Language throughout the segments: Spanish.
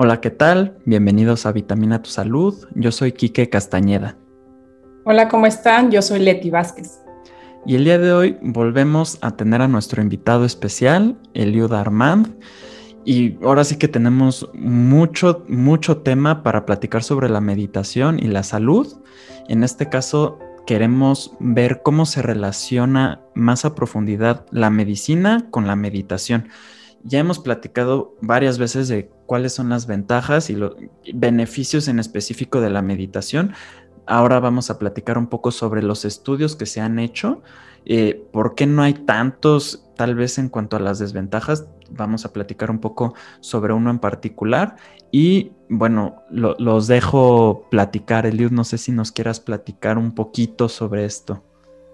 Hola, ¿qué tal? Bienvenidos a Vitamina Tu Salud. Yo soy Quique Castañeda. Hola, ¿cómo están? Yo soy Leti Vázquez. Y el día de hoy volvemos a tener a nuestro invitado especial, Eliud Armand. Y ahora sí que tenemos mucho, mucho tema para platicar sobre la meditación y la salud. En este caso, queremos ver cómo se relaciona más a profundidad la medicina con la meditación. Ya hemos platicado varias veces de cuáles son las ventajas y los beneficios en específico de la meditación. Ahora vamos a platicar un poco sobre los estudios que se han hecho, eh, por qué no hay tantos, tal vez en cuanto a las desventajas, vamos a platicar un poco sobre uno en particular y bueno, los dejo platicar. Eliud, no sé si nos quieras platicar un poquito sobre esto.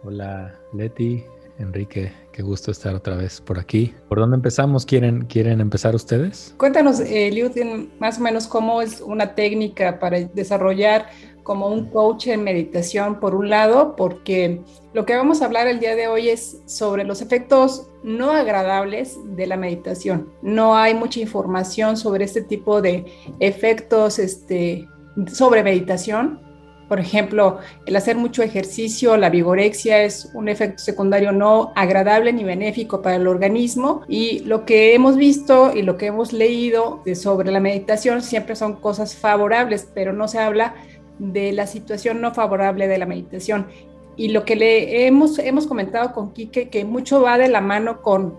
Hola, Leti, Enrique, qué gusto estar otra vez por aquí. ¿Por dónde empezamos? ¿Quieren, quieren empezar ustedes? Cuéntanos, Eliud, más o menos cómo es una técnica para desarrollar como un coach en meditación, por un lado, porque lo que vamos a hablar el día de hoy es sobre los efectos no agradables de la meditación. No hay mucha información sobre este tipo de efectos este, sobre meditación. Por ejemplo, el hacer mucho ejercicio, la vigorexia es un efecto secundario no agradable ni benéfico para el organismo y lo que hemos visto y lo que hemos leído sobre la meditación siempre son cosas favorables, pero no se habla de la situación no favorable de la meditación. Y lo que le hemos, hemos comentado con Quique, que mucho va de la mano con,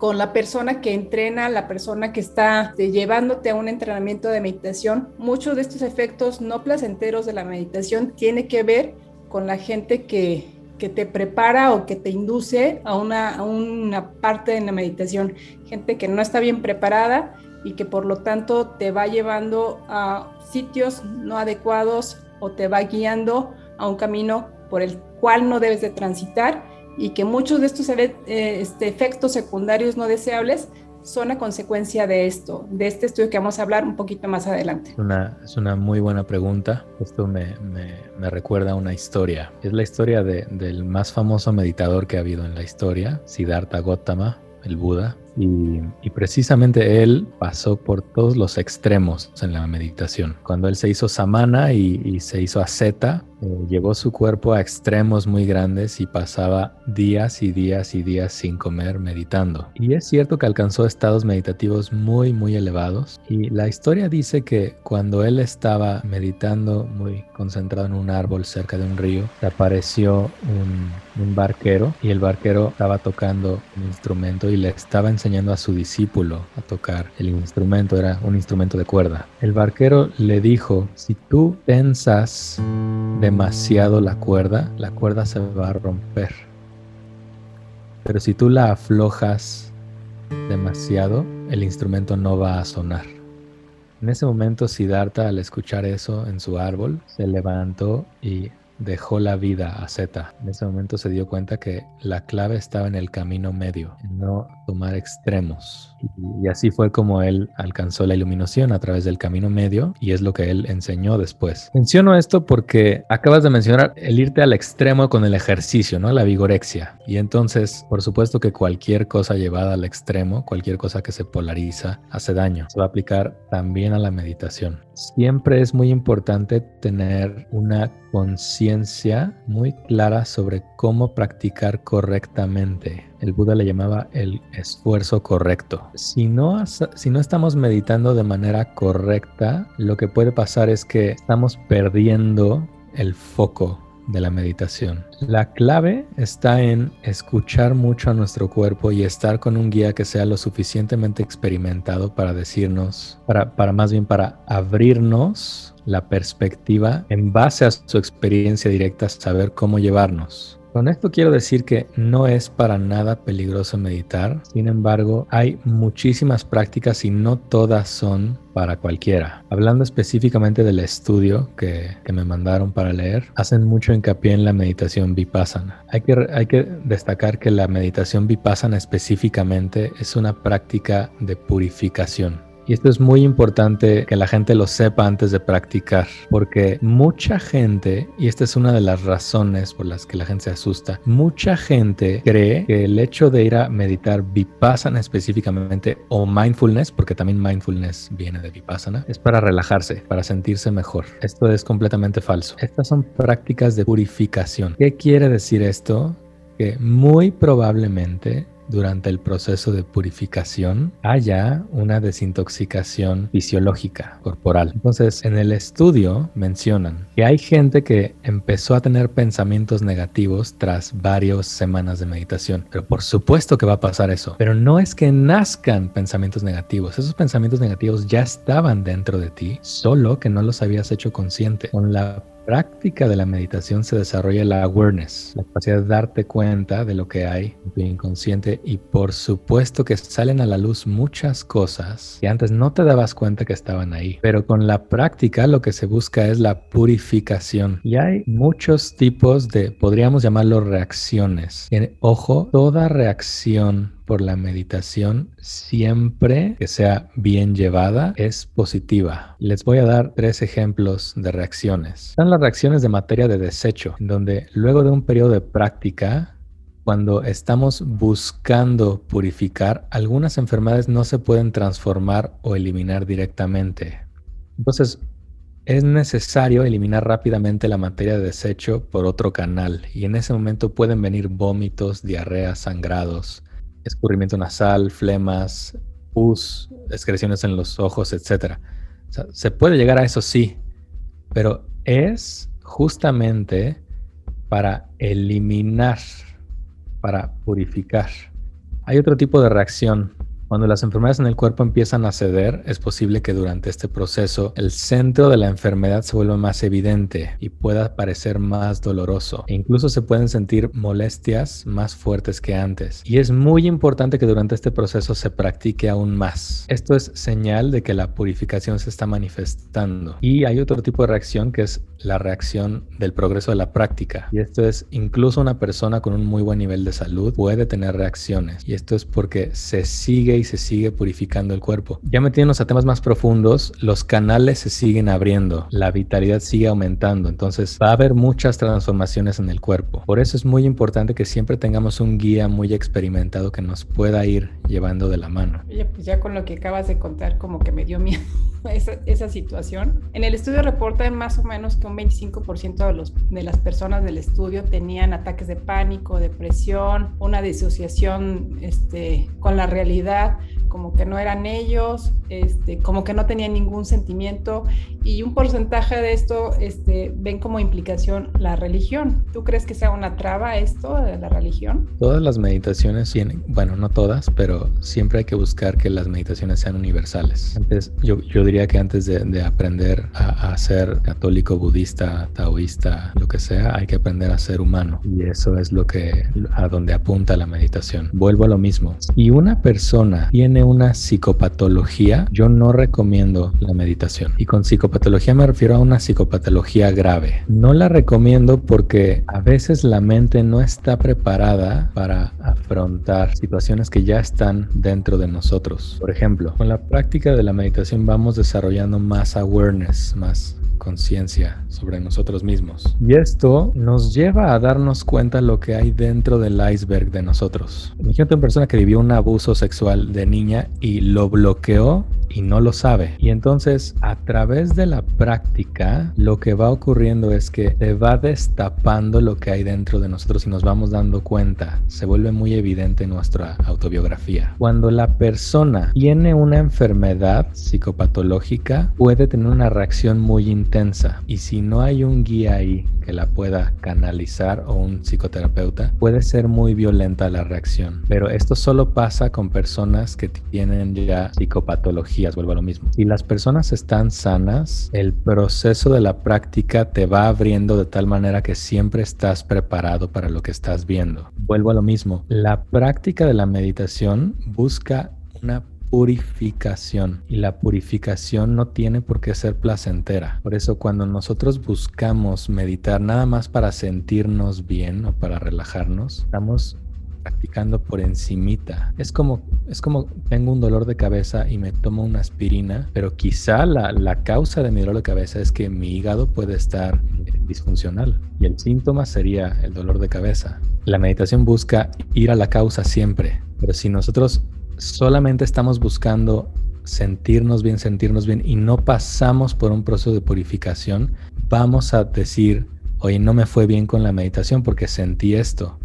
con la persona que entrena, la persona que está llevándote a un entrenamiento de meditación. Muchos de estos efectos no placenteros de la meditación tiene que ver con la gente que, que te prepara o que te induce a una, a una parte de la meditación. Gente que no está bien preparada y que por lo tanto te va llevando a sitios no adecuados o te va guiando a un camino por el cual no debes de transitar y que muchos de estos eh, este, efectos secundarios no deseables son a consecuencia de esto, de este estudio que vamos a hablar un poquito más adelante. Es una muy buena pregunta. Esto me, recuerda a una historia. Es la historia de, del más famoso meditador que ha habido en la historia, Siddhartha Gautama, el Buda. Y, precisamente él pasó por todos los extremos en la meditación. Cuando él se hizo samana y, se hizo asceta, eh, llevó su cuerpo a extremos muy grandes y pasaba días y días y días sin comer meditando. Y es cierto que alcanzó estados meditativos muy muy elevados y la historia dice que cuando él estaba meditando muy concentrado en un árbol cerca de un río, apareció un, un barquero y el barquero estaba tocando un instrumento y le estaba enseñando a su discípulo a tocar el instrumento, era un instrumento de cuerda. El barquero le dijo, si tú tensas de demasiado la cuerda, la cuerda se va a romper. Pero si tú la aflojas demasiado, el instrumento no va a sonar. En ese momento, Siddhartha, al escuchar eso en su árbol, se levantó y dejó la vida a Z. En ese momento se dio cuenta que la clave estaba en el camino medio, en no tomar extremos. Y así fue como él alcanzó la iluminación a través del camino medio y es lo que él enseñó después. Menciono esto porque acabas de mencionar el irte al extremo con el ejercicio, ¿no? La vigorexia. Y entonces, por supuesto que cualquier cosa llevada al extremo, cualquier cosa que se polariza, hace daño. Se va a aplicar también a la meditación. Siempre es muy importante tener una conciencia muy clara sobre cómo practicar correctamente. El Buda le llamaba el esfuerzo correcto. Si no, si no estamos meditando de manera correcta, lo que puede pasar es que estamos perdiendo el foco de la meditación. La clave está en escuchar mucho a nuestro cuerpo y estar con un guía que sea lo suficientemente experimentado para decirnos, para, para más bien para abrirnos la perspectiva en base a su experiencia directa, saber cómo llevarnos. Con esto quiero decir que no es para nada peligroso meditar, sin embargo hay muchísimas prácticas y no todas son para cualquiera. Hablando específicamente del estudio que, me mandaron para leer, hacen mucho hincapié en la meditación vipassana. Hay que, hay que destacar que la meditación vipassana específicamente es una práctica de purificación Y esto es muy importante que la gente lo sepa antes de practicar, porque mucha gente, y esta es una de las razones por las que la gente se asusta, mucha gente cree que el hecho de ir a meditar vipassana específicamente o mindfulness, porque también mindfulness viene de vipassana, es para relajarse, para sentirse mejor. Esto es completamente falso. Estas son prácticas de purificación. ¿Qué quiere decir esto? Que muy probablemente durante el proceso de purificación haya una desintoxicación fisiológica corporal. Entonces, en el estudio mencionan que hay gente que empezó a tener pensamientos negativos tras varias semanas de meditación. Pero por supuesto que va a pasar eso. Pero no es que nazcan pensamientos negativos. Esos pensamientos negativos ya estaban dentro de ti, solo que no los habías hecho consciente. Con la práctica de la meditación se desarrolla la awareness, la capacidad de darte cuenta de lo que hay en tu inconsciente y por supuesto que salen a la luz muchas cosas que antes no te dabas cuenta que estaban ahí. Pero con la práctica lo que se busca es la purificación y hay muchos tipos de, podríamos llamarlo reacciones. ojo, toda reacción por la meditación siempre que sea bien llevada es positiva. Les voy a dar tres ejemplos de reacciones. Están las reacciones de materia de desecho, donde luego de un periodo de práctica, cuando estamos buscando purificar, algunas enfermedades no se pueden transformar o eliminar directamente. Entonces, es necesario eliminar rápidamente la materia de desecho por otro canal y en ese momento pueden venir vómitos, diarreas, sangrados, escurrimiento nasal, flemas, pus, excreciones en los ojos, etc. se puede llegar a eso sí, pero es justamente para eliminar, para purificar. Hay otro tipo de reacción cuando las enfermedades en el cuerpo empiezan a ceder, es posible que durante este proceso el centro de la enfermedad se vuelva más evidente y pueda parecer más doloroso. E incluso se pueden sentir molestias más fuertes que antes. Y es muy importante que durante este proceso se practique aún más. Esto es señal de que la purificación se está manifestando. Y hay otro tipo de reacción que es la reacción del progreso de la práctica. Y esto es incluso una persona con un muy buen nivel de salud puede tener reacciones. Y esto es porque se sigue y se sigue purificando el cuerpo. Ya metiéndonos a temas más profundos, los canales se siguen abriendo, la vitalidad sigue aumentando, entonces va a haber muchas transformaciones en el cuerpo. Por eso es muy importante que siempre tengamos un guía muy experimentado que nos pueda ir llevando de la mano. Oye, pues ya con lo que acabas de contar, como que me dio miedo esa, esa situación. En el estudio reporta más o menos que un 25% de, los, de las personas del estudio tenían ataques de pánico, depresión, una disociación este, con la realidad como que no eran ellos, este, como que no tenían ningún sentimiento y un porcentaje de esto este, ven como implicación la religión. ¿Tú crees que sea una traba esto de la religión? Todas las meditaciones tienen, bueno, no todas, pero siempre hay que buscar que las meditaciones sean universales. Antes, yo, yo diría que antes de, de aprender a, a, ser católico, budista, taoísta, lo que sea, hay que aprender a ser humano y eso es lo que a donde apunta la meditación. Vuelvo a lo mismo. Si una persona tiene una psicopatología, yo no recomiendo la meditación. Y con psicopatología me refiero a una psicopatología grave. No la recomiendo porque a veces la mente no está preparada para afrontar situaciones que ya están dentro de nosotros. Por ejemplo, con la práctica de la meditación vamos desarrollando más awareness, más conciencia sobre nosotros mismos. Y esto nos lleva a darnos cuenta lo que hay dentro del iceberg de nosotros. Imagínate una persona que vivió un abuso sexual de niña y lo bloqueó y no lo sabe. Y entonces a través de la práctica lo que va ocurriendo es que se va destapando lo que hay dentro de nosotros y nos vamos dando cuenta. Se vuelve muy evidente nuestra autobiografía. Cuando la persona tiene una enfermedad psicopatológica puede tener una reacción muy intensa y si no hay un guía ahí que la pueda canalizar o un psicoterapeuta puede ser muy violenta la reacción. Pero esto solo pasa con personas que tienen ya psicopatología vuelvo a lo mismo. Si las personas están sanas, el proceso de la práctica te va abriendo de tal manera que siempre estás preparado para lo que estás viendo. Vuelvo a lo mismo. La práctica de la meditación busca una purificación y la purificación no tiene por qué ser placentera. Por eso cuando nosotros buscamos meditar nada más para sentirnos bien o para relajarnos, estamos practicando por encimita. Es como, es como tengo un dolor de cabeza y me tomo una aspirina, pero quizá la, la causa de mi dolor de cabeza es que mi hígado puede estar disfuncional y el síntoma sería el dolor de cabeza. La meditación busca ir a la causa siempre, pero si nosotros solamente estamos buscando sentirnos bien, sentirnos bien y no pasamos por un proceso de purificación, vamos a decir, oye, no me fue bien con la meditación porque sentí esto.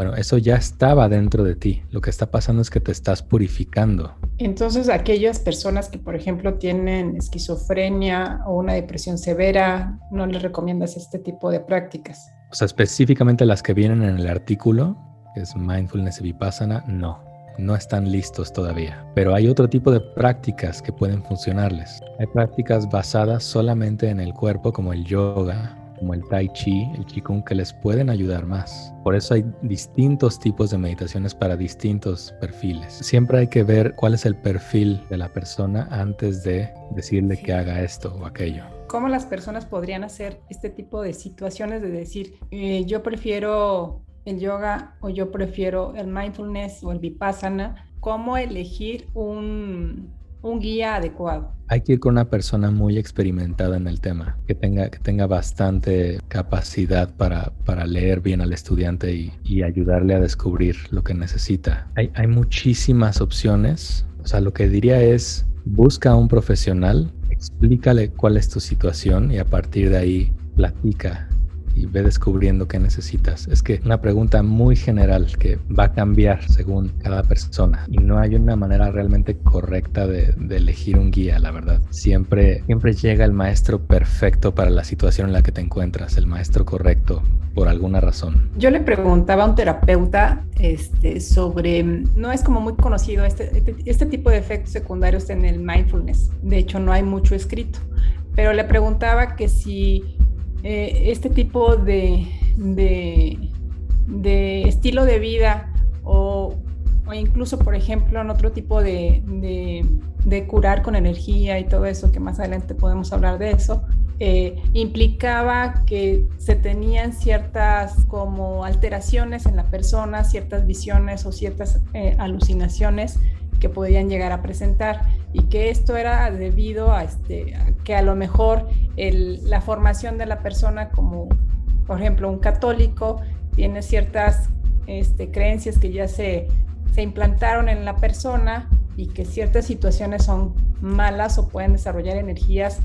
Bueno, eso ya estaba dentro de ti. Lo que está pasando es que te estás purificando. Entonces, aquellas personas que, por ejemplo, tienen esquizofrenia o una depresión severa, ¿no les recomiendas este tipo de prácticas? O sea, específicamente las que vienen en el artículo, que es Mindfulness y Vipassana, no no están listos todavía. Pero hay otro tipo de prácticas que pueden funcionarles. Hay prácticas basadas solamente en el cuerpo, como el yoga, como el tai chi, el qigong, que les pueden ayudar más. Por eso hay distintos tipos de meditaciones para distintos perfiles. Siempre hay que ver cuál es el perfil de la persona antes de decirle que haga esto o aquello. ¿Cómo las personas podrían hacer este tipo de situaciones de decir, eh, yo prefiero el yoga o yo prefiero el mindfulness o el vipassana, cómo elegir un, guía adecuado. Hay que ir con una persona muy experimentada en el tema, que tenga, que tenga bastante capacidad para, para leer bien al estudiante y, y, ayudarle a descubrir lo que necesita. Hay, hay muchísimas opciones. O sea, lo que diría es, busca a un profesional, explícale cuál es tu situación y a partir de ahí platica y ve descubriendo qué necesitas. Es que una pregunta muy general que va a cambiar según cada persona y no hay una manera realmente correcta de, elegir un guía, la verdad. Siempre, siempre llega el maestro perfecto para la situación en la que te encuentras, el maestro correcto por alguna razón. Yo le preguntaba a un terapeuta este, sobre, no es como muy conocido este, este, este tipo de efectos secundarios en el mindfulness, de hecho no hay mucho escrito, pero le preguntaba que si eh, este tipo de, de, estilo de vida o, incluso, por ejemplo, en otro tipo de, de, curar con energía y todo eso, que más adelante podemos hablar de eso, eh, implicaba que se tenían ciertas como alteraciones en la persona, ciertas visiones o ciertas eh, alucinaciones que podían llegar a presentar y que esto era debido a, este, que a lo mejor la formación de la persona como, por ejemplo, un católico tiene ciertas este, creencias que ya se, se implantaron en la persona y que ciertas situaciones son malas o pueden desarrollar energías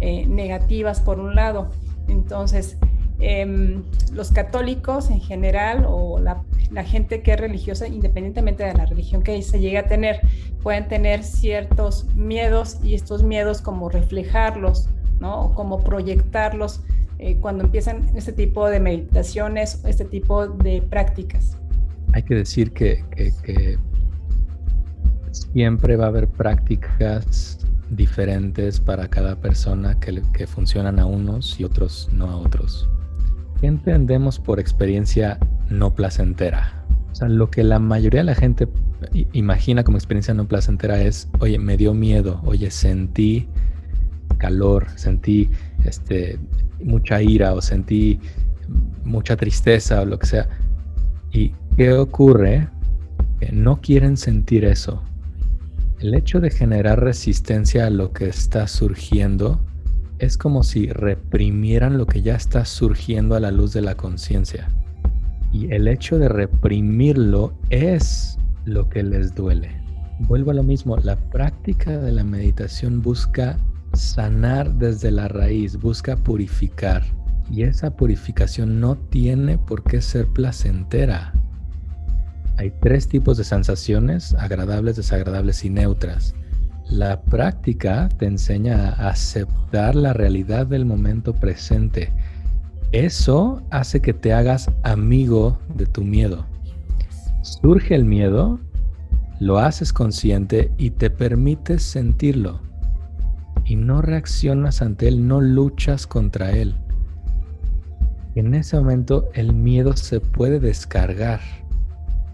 eh, negativas por un lado. Entonces, Em, los católicos en general o la, gente que es religiosa, independientemente de la religión que se llegue a tener, pueden tener ciertos miedos y estos miedos como reflejarlos, ¿no? Como proyectarlos eh, cuando empiezan este tipo de meditaciones, este tipo de prácticas. Hay que decir que, siempre va a haber prácticas diferentes para cada persona que, que funcionan a unos y otros no a otros. ¿Qué entendemos por experiencia no placentera? O sea, lo que la mayoría de la gente imagina como experiencia no placentera es, oye, me dio miedo, oye, sentí calor, sentí este, mucha ira o sentí mucha tristeza o lo que sea. ¿Y qué ocurre? Que no quieren sentir eso. El hecho de generar resistencia a lo que está surgiendo es como si reprimieran lo que ya está surgiendo a la luz de la conciencia. Y el hecho de reprimirlo es lo que les duele. Vuelvo a lo mismo, la práctica de la meditación busca sanar desde la raíz, busca purificar. Y esa purificación no tiene por qué ser placentera. Hay tres tipos de sensaciones, agradables, desagradables y neutras. La práctica te enseña a aceptar la realidad del momento presente. Eso hace que te hagas amigo de tu miedo. Surge el miedo, lo haces consciente y te permites sentirlo. Y no reaccionas ante él, no luchas contra él. En ese momento el miedo se puede descargar,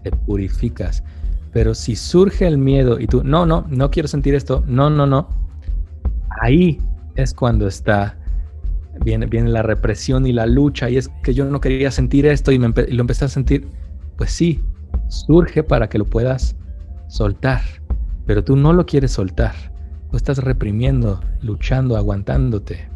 te purificas. Pero si surge el miedo y tú, no, no, no quiero sentir esto, no, no, no, ahí es cuando está, viene, viene la represión y la lucha y es que yo no quería sentir esto y, lo empecé a sentir, pues sí, surge para que lo puedas soltar, pero tú no lo quieres soltar. Tú estás reprimiendo, luchando, aguantándote.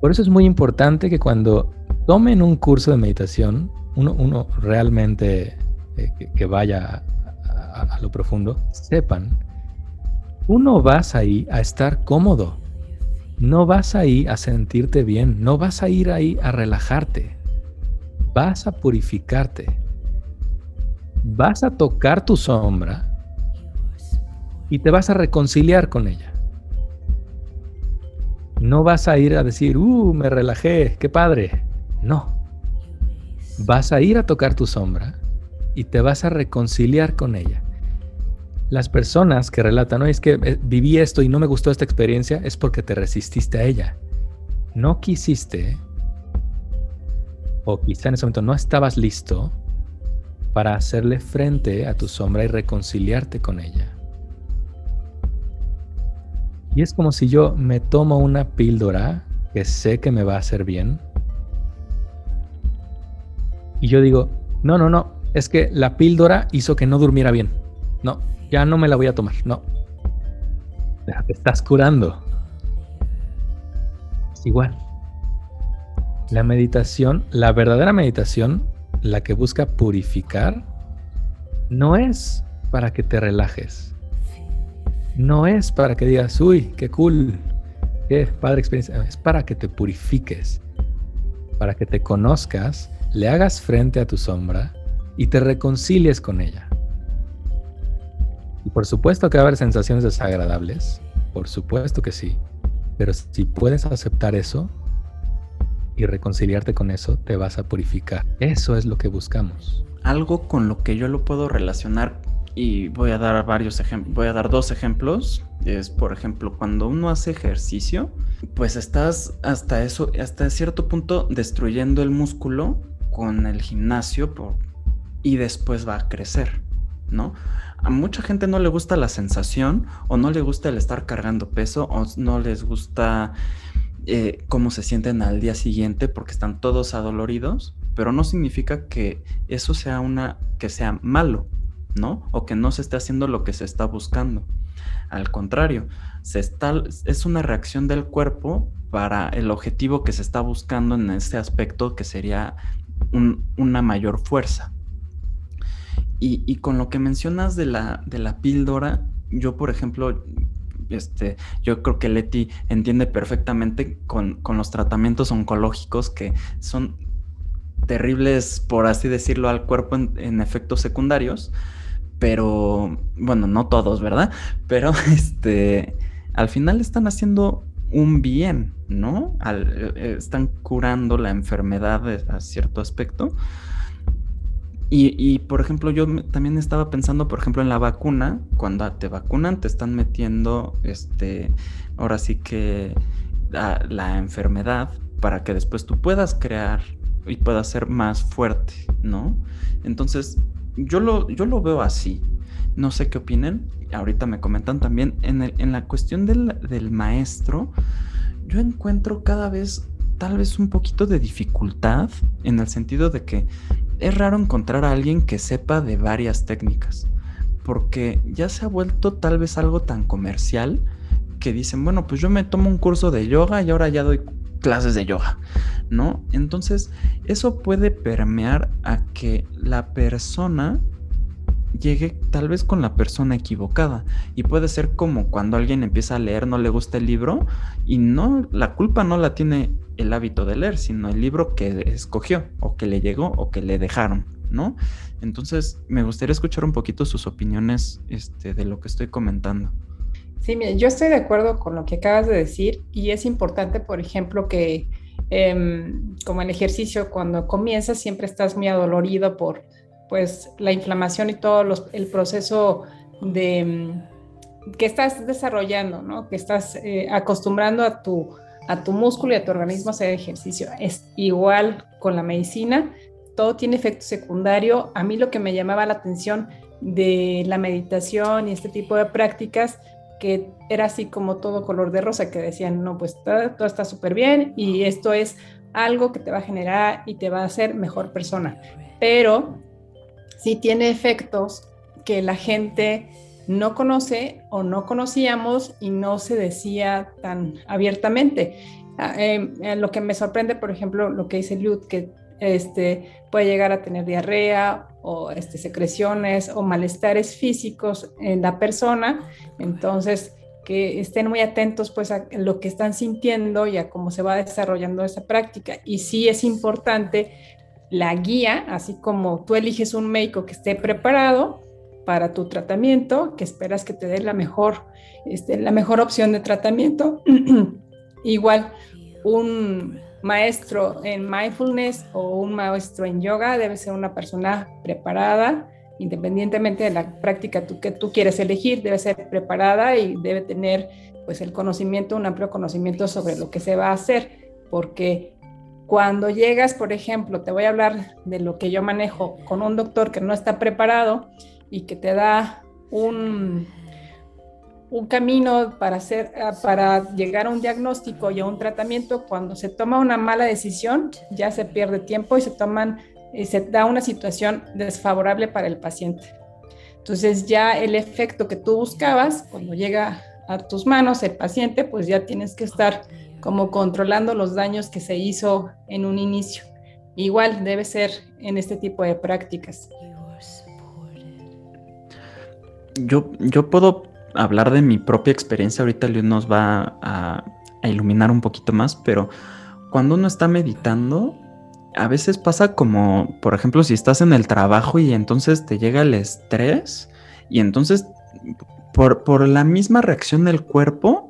Por eso es muy importante que cuando tomen un curso de meditación, uno, realmente eh, que, vaya a, lo profundo, sepan, uno vas ahí a estar cómodo, no vas ahí a sentirte bien, no vas a ir ahí a relajarte, vas a purificarte, vas a tocar tu sombra y te vas a reconciliar con ella. No vas a ir a decir, uh, me relajé, qué padre. No. Vas a ir a tocar tu sombra y te vas a reconciliar con ella. Las personas que relatan, no es que eh, viví esto y no me gustó esta experiencia, es porque te resististe a ella. No quisiste, o quizá en ese momento no estabas listo para hacerle frente a tu sombra y reconciliarte con ella. Y es como si yo me tomo una píldora que sé que me va a hacer bien. Y yo digo, no, no, no, es que la píldora hizo que no durmiera bien. No, ya no me la voy a tomar, no. Te estás curando. Es igual. La meditación, la verdadera meditación, la que busca purificar, no es para que te relajes no es para que digas, uy, qué cool, qué padre experiencia, es para que te purifiques, para que te conozcas, le hagas frente a tu sombra y te reconcilies con ella. Y por supuesto que va a haber sensaciones desagradables, por supuesto que sí, pero si puedes aceptar eso y reconciliarte con eso, te vas a purificar. Eso es lo que buscamos. Algo con lo que yo lo puedo relacionar y voy a dar varios ejemplos, voy a dar dos ejemplos. Es, por ejemplo, cuando uno hace ejercicio, pues estás hasta eso, hasta cierto punto destruyendo el músculo con el gimnasio y después va a crecer, ¿no? A mucha gente no le gusta la sensación o no le gusta el estar cargando peso o no les gusta eh, cómo se sienten al día siguiente porque están todos adoloridos, pero no significa que eso sea una que sea malo, ¿no? O que no se esté haciendo lo que se está buscando. Al contrario, es una reacción del cuerpo para el objetivo que se está buscando en este aspecto, que sería una mayor fuerza. Y, con lo que mencionas de la, de la píldora, yo, por ejemplo, este, yo creo que Leti entiende perfectamente con, los tratamientos oncológicos que son terribles, por así decirlo, al cuerpo en efectos secundarios pero bueno, no todos, ¿verdad? Pero este, al final están haciendo un bien, ¿no? Eh, están curando la enfermedad a cierto aspecto. Y, por ejemplo, yo también estaba pensando, por ejemplo, en la vacuna. Cuando te vacunan, te están metiendo, este, ahora sí que la, enfermedad para que después tú puedas crear y puedas ser más fuerte, ¿no? Entonces, yo lo, yo lo veo así. No sé qué opinen. Ahorita me comentan también. En, en la cuestión del, del maestro, yo encuentro cada vez tal vez un poquito de dificultad en el sentido de que es raro encontrar a alguien que sepa de varias técnicas. Porque ya se ha vuelto tal vez algo tan comercial que dicen, bueno, pues yo me tomo un curso de yoga y ahora ya doy clases de yoga, ¿no? Entonces, eso puede permear a que la persona llegue tal vez con la persona equivocada. Y puede ser como cuando alguien empieza a leer no le gusta el libro y no la culpa no la tiene el hábito de leer sino el libro que escogió o que le llegó o que le dejaron no entonces me gustaría escuchar un poquito sus opiniones este, de lo que estoy comentando. Sí, yo estoy de acuerdo con lo que acabas de decir y es importante, por ejemplo, que em, como en ejercicio, cuando comienzas siempre estás muy adolorido por pues la inflamación y todo el proceso de em, que estás desarrollando, ¿no? Que estás eh, acostumbrando a tu, a tu músculo y a tu organismo a hacer ejercicio. Es igual con la medicina, todo tiene efecto secundario. A mí lo que me llamaba la atención de la meditación y este tipo de prácticas que era así como todo color de rosa, que decían, no, pues todo, está súper bien y esto es algo que te va a generar y te va a hacer mejor persona. Pero sí tiene efectos que la gente no conoce o no conocíamos y no se decía tan abiertamente. Ah, em, eh, lo que me sorprende, por ejemplo, lo que dice Lud, que este, puede llegar a tener diarrea o este, secreciones o malestares físicos en la persona. Entonces, que estén muy atentos pues a lo que están sintiendo y a cómo se va desarrollando esa práctica. Y sí es importante la guía, así como tú eliges un médico que esté preparado para tu tratamiento, que esperas que te dé la mejor, este, la mejor opción de tratamiento. Igual, un maestro en mindfulness o un maestro en yoga debe ser una persona preparada, independientemente de la práctica que tú quieres elegir, debe ser preparada y debe tener pues el conocimiento, un amplio conocimiento sobre lo que se va a hacer, porque cuando llegas, por ejemplo, te voy a hablar de lo que yo manejo con un doctor que no está preparado y que te da un, un camino para, hacer, para llegar a un diagnóstico y a un tratamiento, cuando se toma una mala decisión, ya se pierde tiempo y se toman y se da una situación desfavorable para el paciente. Entonces ya el efecto que tú buscabas, cuando llega a tus manos el paciente, pues ya tienes que estar como controlando los daños que se hizo en un inicio. Igual debe ser en este tipo de prácticas. Yo, yo puedo hablar de mi propia experiencia, ahorita Luis nos va a, iluminar un poquito más, pero cuando uno está meditando, a veces pasa como, por ejemplo, si estás en el trabajo y entonces te llega el estrés y entonces por, por la misma reacción del cuerpo,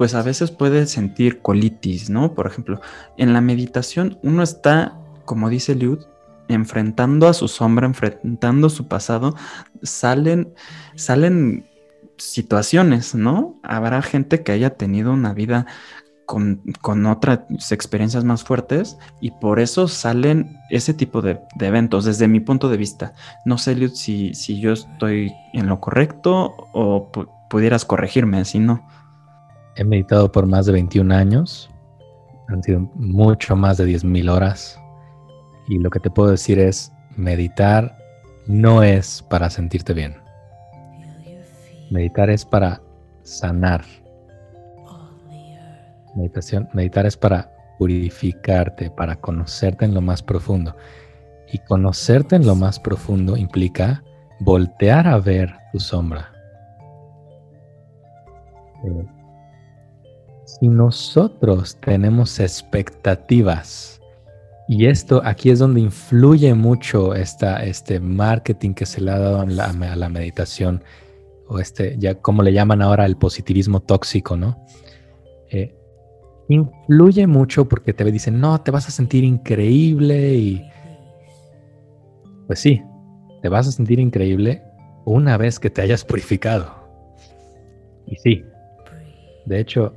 pues a veces puede sentir colitis, ¿no? Por ejemplo, en la meditación uno está, como dice Liud, enfrentando a su sombra, enfrentando su pasado, salen, salen situaciones, ¿no? Habrá gente que haya tenido una vida con, otras experiencias más fuertes y por eso salen ese tipo de, eventos desde mi punto de vista. No sé, Liud, si, si yo estoy en lo correcto o pudieras corregirme, si no. He meditado por más de 21 años. Han sido mucho más de 10.000 horas. Y lo que te puedo decir es, meditar no es para sentirte bien. Meditar es para sanar. Meditación, meditar es para purificarte, para conocerte en lo más profundo. Y conocerte en lo más profundo implica voltear a ver tu sombra. Eh, si nosotros tenemos expectativas, y esto aquí es donde influye mucho esta, este marketing que se le ha dado a la, meditación, o este, ya como le llaman ahora el positivismo tóxico, ¿no? Eh, influye mucho porque te dicen, no, te vas a sentir increíble y... Pues sí, te vas a sentir increíble una vez que te hayas purificado. Y sí, de hecho,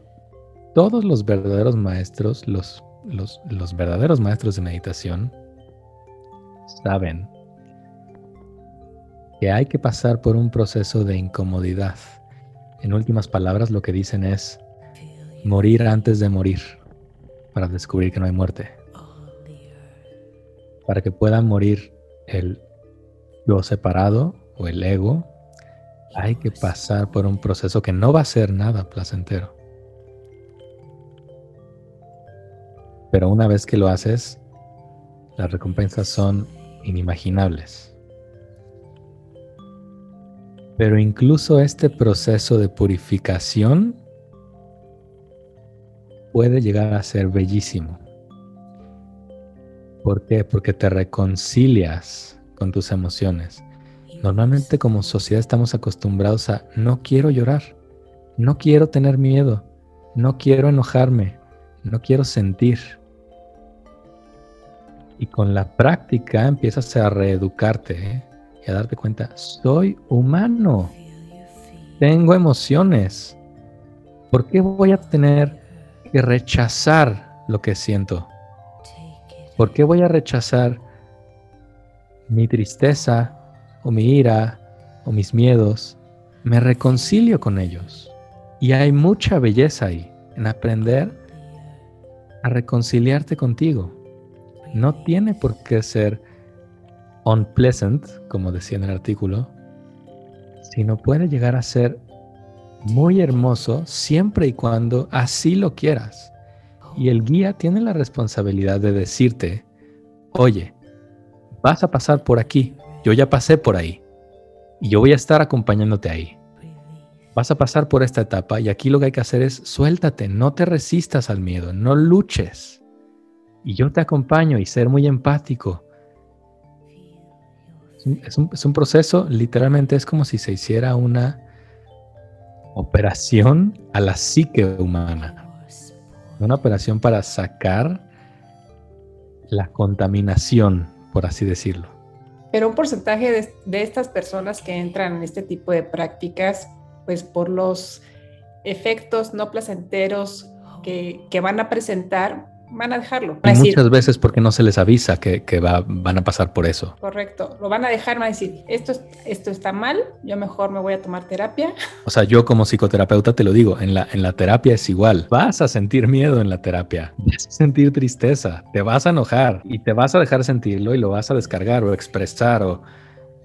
todos los verdaderos maestros, los, los, verdaderos maestros de meditación, saben que hay que pasar por un proceso de incomodidad. En últimas palabras, lo que dicen es morir antes de morir para descubrir que no hay muerte. Para que pueda morir el yo separado o el ego, hay que pasar por un proceso que no va a ser nada placentero. Pero una vez que lo haces, las recompensas son inimaginables. Pero incluso este proceso de purificación puede llegar a ser bellísimo. ¿Por qué? Porque te reconcilias con tus emociones. Normalmente como sociedad estamos acostumbrados a no quiero llorar, no quiero tener miedo, no quiero enojarme, no quiero sentir. Y con la práctica empiezas a reeducarte ¿eh? y a darte cuenta, soy humano, tengo emociones. ¿Por qué voy a tener que rechazar lo que siento? ¿Por qué voy a rechazar mi tristeza o mi ira o mis miedos? Me reconcilio con ellos. Y hay mucha belleza ahí en aprender a reconciliarte contigo no tiene por qué ser unpleasant, como decía en el artículo, sino puede llegar a ser muy hermoso siempre y cuando así lo quieras. Y el guía tiene la responsabilidad de decirte, oye, vas a pasar por aquí, yo ya pasé por ahí, y yo voy a estar acompañándote ahí. Vas a pasar por esta etapa y aquí lo que hay que hacer es suéltate, no te resistas al miedo, no luches. Y yo te acompaño y ser muy empático. Es un, es un proceso, literalmente es como si se hiciera una operación a la psique humana. Una operación para sacar la contaminación, por así decirlo. Pero un porcentaje de, estas personas que entran en este tipo de prácticas, pues por los efectos no placenteros que van a presentar, van a dejarlo. Van a decir, muchas veces porque no se les avisa que, que va, van a pasar por eso. Correcto, lo van a dejar, van a decir, esto, esto está mal, yo mejor me voy a tomar terapia. O sea, yo como psicoterapeuta te lo digo, en la, en la terapia es igual. Vas a sentir miedo en la terapia, vas a sentir tristeza, te vas a enojar y te vas a dejar sentirlo y lo vas a descargar o expresar o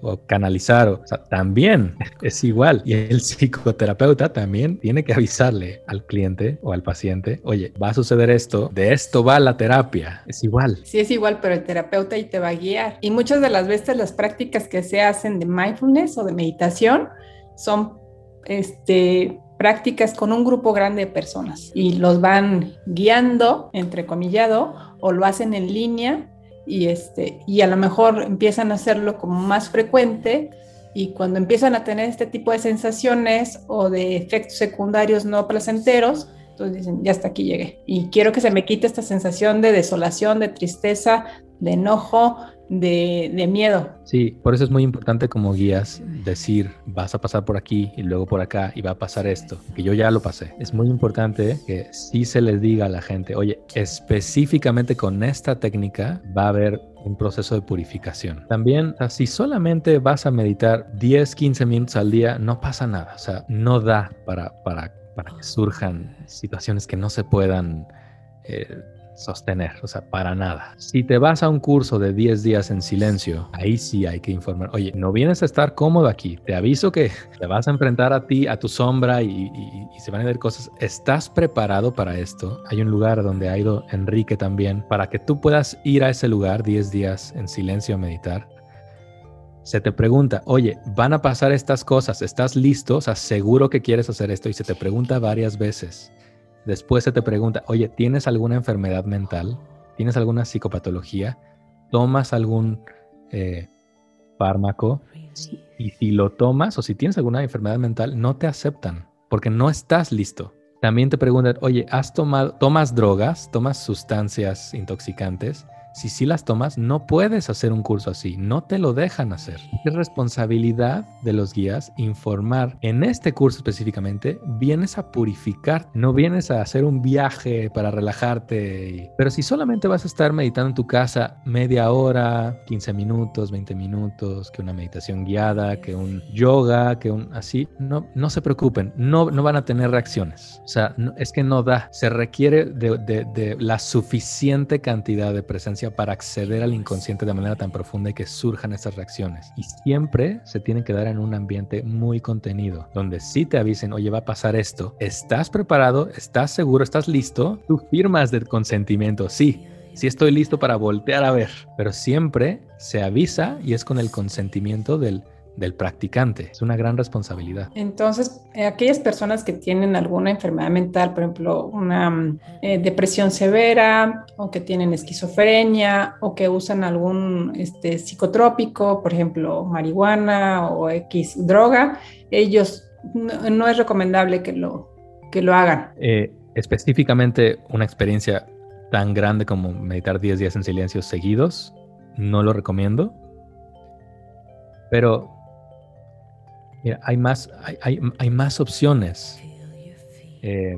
o canalizar, o, sea, también es igual. Y el psicoterapeuta también tiene que avisarle al cliente o al paciente, oye, va a suceder esto, de esto va la terapia. Es igual. Sí, es igual, pero el terapeuta y te va a guiar. Y muchas de las veces las prácticas que se hacen de mindfulness o de meditación son este, prácticas con un grupo grande de personas y los van guiando, entrecomillado, o lo hacen en línea y, este, y a lo mejor empiezan a hacerlo como más frecuente y cuando empiezan a tener este tipo de sensaciones o de efectos secundarios no placenteros, entonces dicen, ya hasta aquí llegué. Y quiero que se me quite esta sensación de desolación, de tristeza, de enojo, de, de, miedo. Sí, por eso es muy importante como guías decir, vas a pasar por aquí y luego por acá y va a pasar esto, que yo ya lo pasé. Es muy importante que sí se les diga a la gente, oye, específicamente con esta técnica va a haber un proceso de purificación. También, si solamente vas a meditar 10, 15 minutos al día, no pasa nada. O sea, no da para, para, para que surjan situaciones que no se puedan... Eh, sostener, o sea, para nada. Si te vas a un curso de 10 días en silencio, ahí sí hay que informar, oye, no vienes a estar cómodo aquí, te aviso que te vas a enfrentar a ti, a tu sombra y, y, se van a ver cosas. ¿Estás preparado para esto? Hay un lugar donde ha ido Enrique también, para que tú puedas ir a ese lugar 10 días en silencio a meditar. Se te pregunta, oye, van a pasar estas cosas, ¿estás listo? O sea, seguro que quieres hacer esto y se te pregunta varias veces. Después se te pregunta, oye, ¿tienes alguna enfermedad mental? ¿Tienes alguna psicopatología? ¿Tomas algún eh, fármaco? Y si lo tomas o si tienes alguna enfermedad mental, no te aceptan porque no estás listo. También te preguntan, oye, ¿has tomado, tomas drogas? ¿Tomas sustancias intoxicantes? Si sí las tomas, no puedes hacer un curso así, no te lo dejan hacer. Es responsabilidad de los guías informar. En este curso específicamente, vienes a purificar, no vienes a hacer un viaje para relajarte. Pero si solamente vas a estar meditando en tu casa media hora, 15 minutos, 20 minutos, que una meditación guiada, que un yoga, que un así, no, no se preocupen, no, no van a tener reacciones. O sea, es que no da, se requiere de, la suficiente cantidad de presencia para acceder al inconsciente de manera tan profunda y que surjan estas reacciones. Y siempre se tienen que dar en un ambiente muy contenido, donde si te avisen, oye, va a pasar esto, ¿estás preparado? ¿Estás seguro? ¿Estás listo? Tú firmas de consentimiento, sí. Sí estoy listo para voltear a ver, pero siempre se avisa y es con el consentimiento del, del practicante. Es una gran responsabilidad. Entonces, eh, aquellas personas que tienen alguna enfermedad mental, por ejemplo, una mm, eh, depresión severa o que tienen esquizofrenia o que usan algún este, psicotrópico, por ejemplo, marihuana o X droga, ellos no, es recomendable que lo, que lo hagan. Eh, específicamente una experiencia tan grande como meditar 10 días en silencio seguidos, no lo recomiendo. Pero Mira, hay más, hay, hay, más opciones. Eh,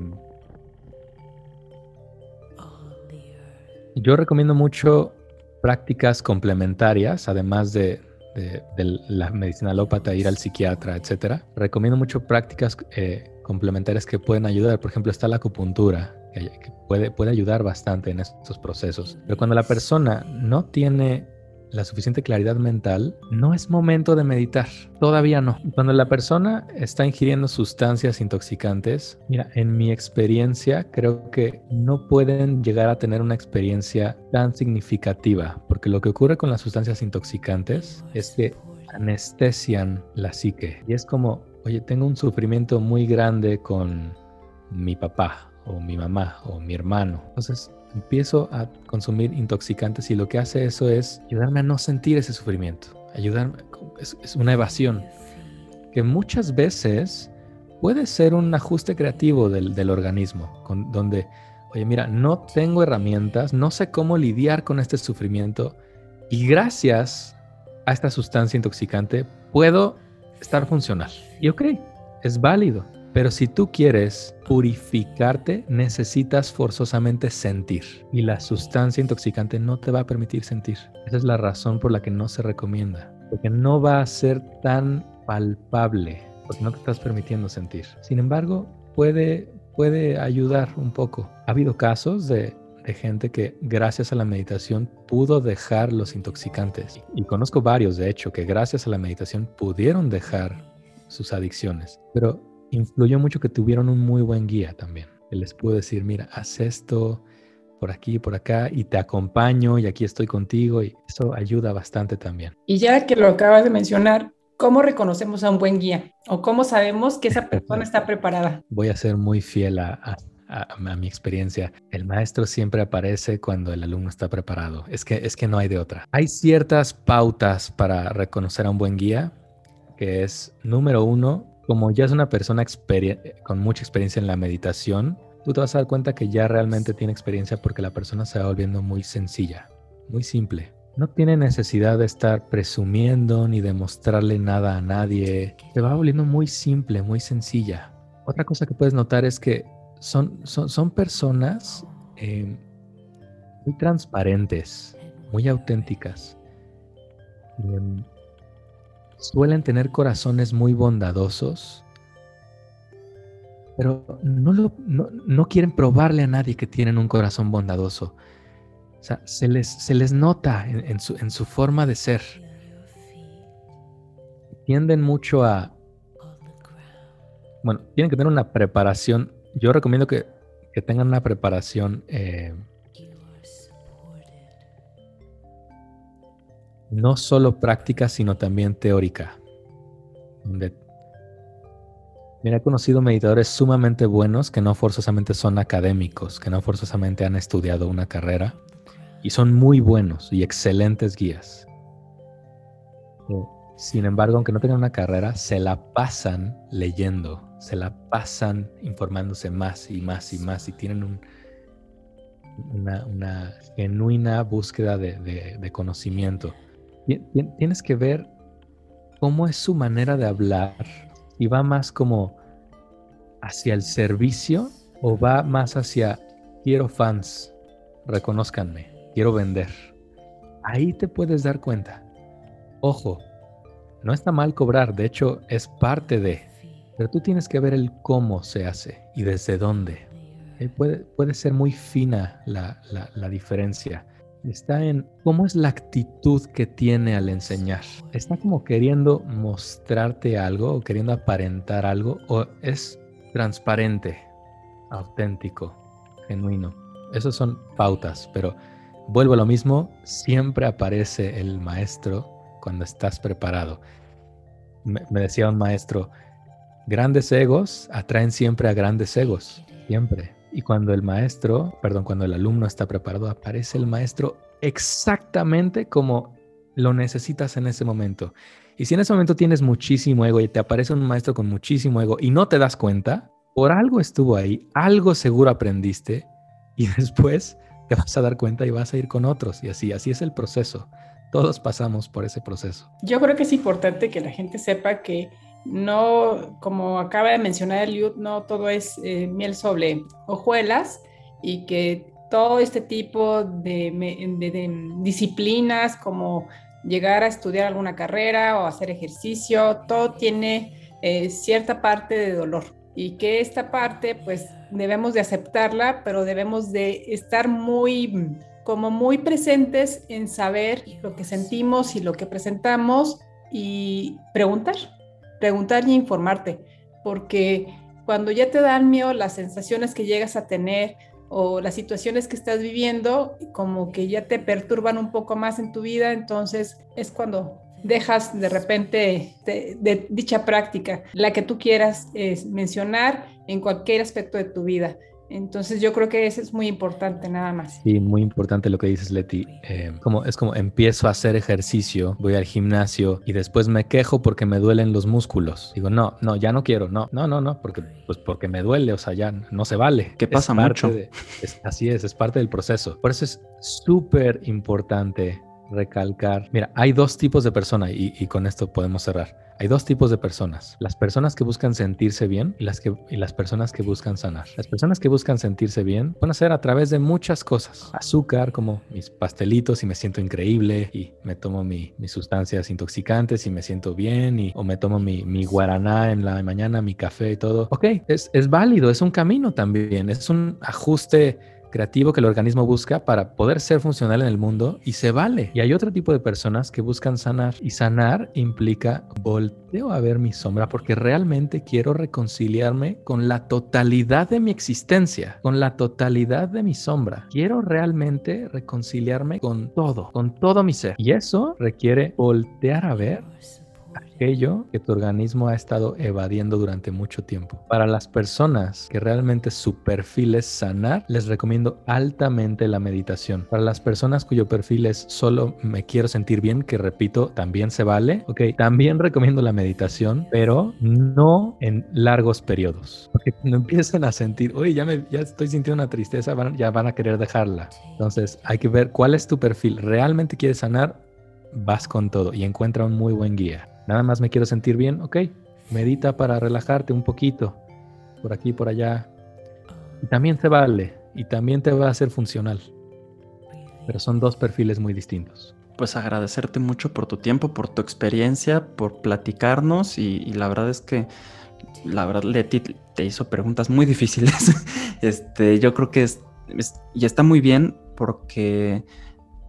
yo recomiendo mucho prácticas complementarias, además de, de, la medicina alópata, ir al psiquiatra, etcétera. Recomiendo mucho prácticas eh, complementarias que pueden ayudar. Por ejemplo, está la acupuntura, que, que puede, puede ayudar bastante en estos procesos. Pero cuando la persona no tiene la suficiente claridad mental, no es momento de meditar. Todavía no. Cuando la persona está ingiriendo sustancias intoxicantes, mira, en mi experiencia creo que no pueden llegar a tener una experiencia tan significativa, porque lo que ocurre con las sustancias intoxicantes es que anestesian la psique. Y es como, oye, tengo un sufrimiento muy grande con mi papá o mi mamá o mi hermano. Entonces empiezo a consumir intoxicantes y lo que hace eso es ayudarme a no sentir ese sufrimiento. Ayudarme, es, una evasión que muchas veces puede ser un ajuste creativo del, organismo, con, donde, oye, mira, no tengo herramientas, no sé cómo lidiar con este sufrimiento y gracias a esta sustancia intoxicante puedo estar funcional. Y ok, es válido. Pero si tú quieres purificarte, necesitas forzosamente sentir. Y la sustancia intoxicante no te va a permitir sentir. Esa es la razón por la que no se recomienda. Porque no va a ser tan palpable. Porque no te estás permitiendo sentir. Sin embargo, puede, puede ayudar un poco. Ha habido casos de, de gente que gracias a la meditación pudo dejar los intoxicantes. Y conozco varios, de hecho, que gracias a la meditación pudieron dejar sus adicciones. Pero influyó mucho que tuvieron un muy buen guía también. Les pudo decir, mira, haz esto por aquí, por acá, y te acompaño, y aquí estoy contigo, y eso ayuda bastante también. Y ya que lo acabas de mencionar, ¿cómo reconocemos a un buen guía? ¿O cómo sabemos que esa persona está preparada? Voy a ser muy fiel a, a, mi experiencia, el maestro siempre aparece cuando el alumno está preparado. Es que, es que no hay de otra. Hay ciertas pautas para reconocer a un buen guía, que es, número uno, como ya es una persona con mucha experiencia en la meditación, tú te vas a dar cuenta que ya realmente tiene experiencia porque la persona se va volviendo muy sencilla, muy simple. No tiene necesidad de estar presumiendo ni demostrarle nada a nadie. Se va volviendo muy simple, muy sencilla. Otra cosa que puedes notar es que son, son, personas eh, muy transparentes, muy auténticas. Em, suelen tener corazones muy bondadosos, pero no, no, quieren probarle a nadie que tienen un corazón bondadoso. O sea, se les, se les nota en, su, en su forma de ser. Tienden mucho a... Bueno, tienen que tener una preparación. Yo recomiendo que, tengan una preparación eh, no solo práctica, sino también teórica. Mira, he conocido meditadores sumamente buenos que no forzosamente son académicos, que no forzosamente han estudiado una carrera y son muy buenos y excelentes guías. Sin embargo, aunque no tengan una carrera, se la pasan leyendo, se la pasan informándose más y más y más y tienen una, genuina búsqueda de conocimiento tienes que ver cómo es su manera de hablar y va más como hacia el servicio o va más hacia quiero fans, reconozcanme, quiero vender. Ahí te puedes dar cuenta. Ojo, no está mal cobrar, de hecho es parte de, pero tú tienes que ver el cómo se hace y desde dónde. Eh, puede, ser muy fina la diferencia está en cómo es la actitud que tiene al enseñar. ¿Está como queriendo mostrarte algo o queriendo aparentar algo o es transparente, auténtico, genuino? Esas son pautas, pero vuelvo a lo mismo, siempre aparece el maestro cuando estás preparado. Me, me decía un maestro, grandes egos atraen siempre a grandes egos, siempre. Y cuando el maestro, perdón, cuando el alumno está preparado, aparece el maestro exactamente como lo necesitas en ese momento. Y si en ese momento tienes muchísimo ego y te aparece un maestro con muchísimo ego y no te das cuenta, por algo estuvo ahí, algo seguro aprendiste y después te vas a dar cuenta y vas a ir con otros y así, así es el proceso. Todos pasamos por ese proceso. Yo creo que es importante que la gente sepa que no, como acaba de mencionar Eliud, no todo es eh, miel sobre hojuelas y que todo este tipo de, disciplinas como llegar a estudiar alguna carrera o hacer ejercicio, todo tiene eh, cierta parte de dolor y que esta parte pues debemos de aceptarla, pero debemos de estar muy como muy presentes en saber lo que sentimos y lo que presentamos y preguntar, preguntar y informarte, porque cuando ya te dan miedo las sensaciones que llegas a tener o las situaciones que estás viviendo, como que ya te perturban un poco más en tu vida, entonces es cuando dejas de repente de, dicha práctica, la que tú quieras mencionar en cualquier aspecto de tu vida. Entonces yo creo que eso es muy importante nada más. Sí, muy importante lo que dices, Leti. Eh, como, es como empiezo a hacer ejercicio, voy al gimnasio y después me quejo porque me duelen los músculos. Digo, no, no, ya no quiero, no, no, no, no, porque, pues porque me duele, o sea, ya no se vale. Que pasa mucho. así es, es parte del proceso. Por eso es súper importante recalcar. Mira, hay dos tipos de personas y, con esto podemos cerrar. Hay dos tipos de personas. Las personas que buscan sentirse bien y las, que, y las personas que buscan sanar. Las personas que buscan sentirse bien pueden hacer a través de muchas cosas. Azúcar, como mis pastelitos y me siento increíble y me tomo mis sustancias intoxicantes y me siento bien y, o me tomo mi, mi guaraná en la mañana, mi café y todo. Ok, es, es válido, es un camino también, es un ajuste creativo que el organismo busca para poder ser funcional en el mundo y se vale. Y hay otro tipo de personas que buscan sanar y sanar implica volteo a ver mi sombra porque realmente quiero reconciliarme con la totalidad de mi existencia, con la totalidad de mi sombra. Quiero realmente reconciliarme con todo, con todo mi ser. Y eso requiere voltear a ver aquello que tu organismo ha estado evadiendo durante mucho tiempo. Para las personas que realmente su perfil es sanar, les recomiendo altamente la meditación. Para las personas cuyo perfil es solo me quiero sentir bien, que repito, también se vale, ok, también recomiendo la meditación, pero no en largos periodos. Porque cuando empiezan a sentir, oye, ya, me, ya estoy sintiendo una tristeza, ya van a querer dejarla. Entonces hay que ver cuál es tu perfil. ¿Realmente quieres sanar? Vas con todo y encuentra un muy buen guía. Nada más me quiero sentir bien, ok. Medita para relajarte un poquito, por aquí, por allá. Y también te vale, y también te va a ser funcional. Pero son dos perfiles muy distintos. Pues agradecerte mucho por tu tiempo, por tu experiencia, por platicarnos y, la verdad es que la verdad Leti te hizo preguntas muy difíciles. este, yo creo que es, y está muy bien porque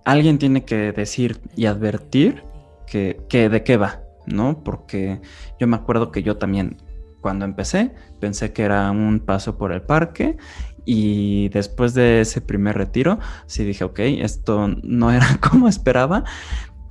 alguien tiene que decir y advertir que, que de qué va, ¿no? Porque yo me acuerdo que yo también cuando empecé pensé que era un paso por el parque y después de ese primer retiro sí dije, ok, esto no era como esperaba.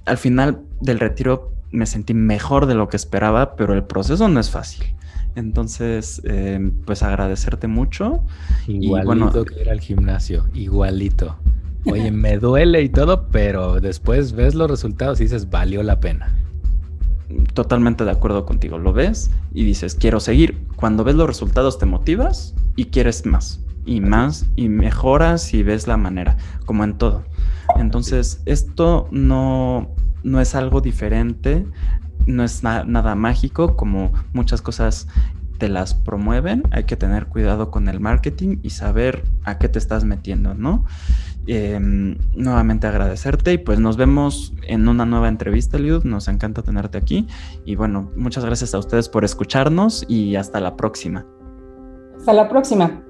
Al final del retiro me sentí mejor de lo que esperaba, pero el proceso no es fácil. Entonces, eh, pues agradecerte mucho. Igualito que ir al gimnasio, igualito. Oye, me duele y todo, pero después ves los resultados y dices, valió la pena totalmente de acuerdo contigo. Lo ves y dices, quiero seguir. Cuando ves los resultados te motivas y quieres más y más y mejoras y ves la manera, como en todo. Entonces, esto no, no es algo diferente, no es nada mágico, como muchas cosas te las promueven, hay que tener cuidado con el marketing y saber a qué te estás metiendo, ¿no? Em, nuevamente agradecerte y pues nos vemos en una nueva entrevista, Liud. Nos encanta tenerte aquí. Y bueno, muchas gracias a ustedes por escucharnos y hasta la próxima. Hasta la próxima.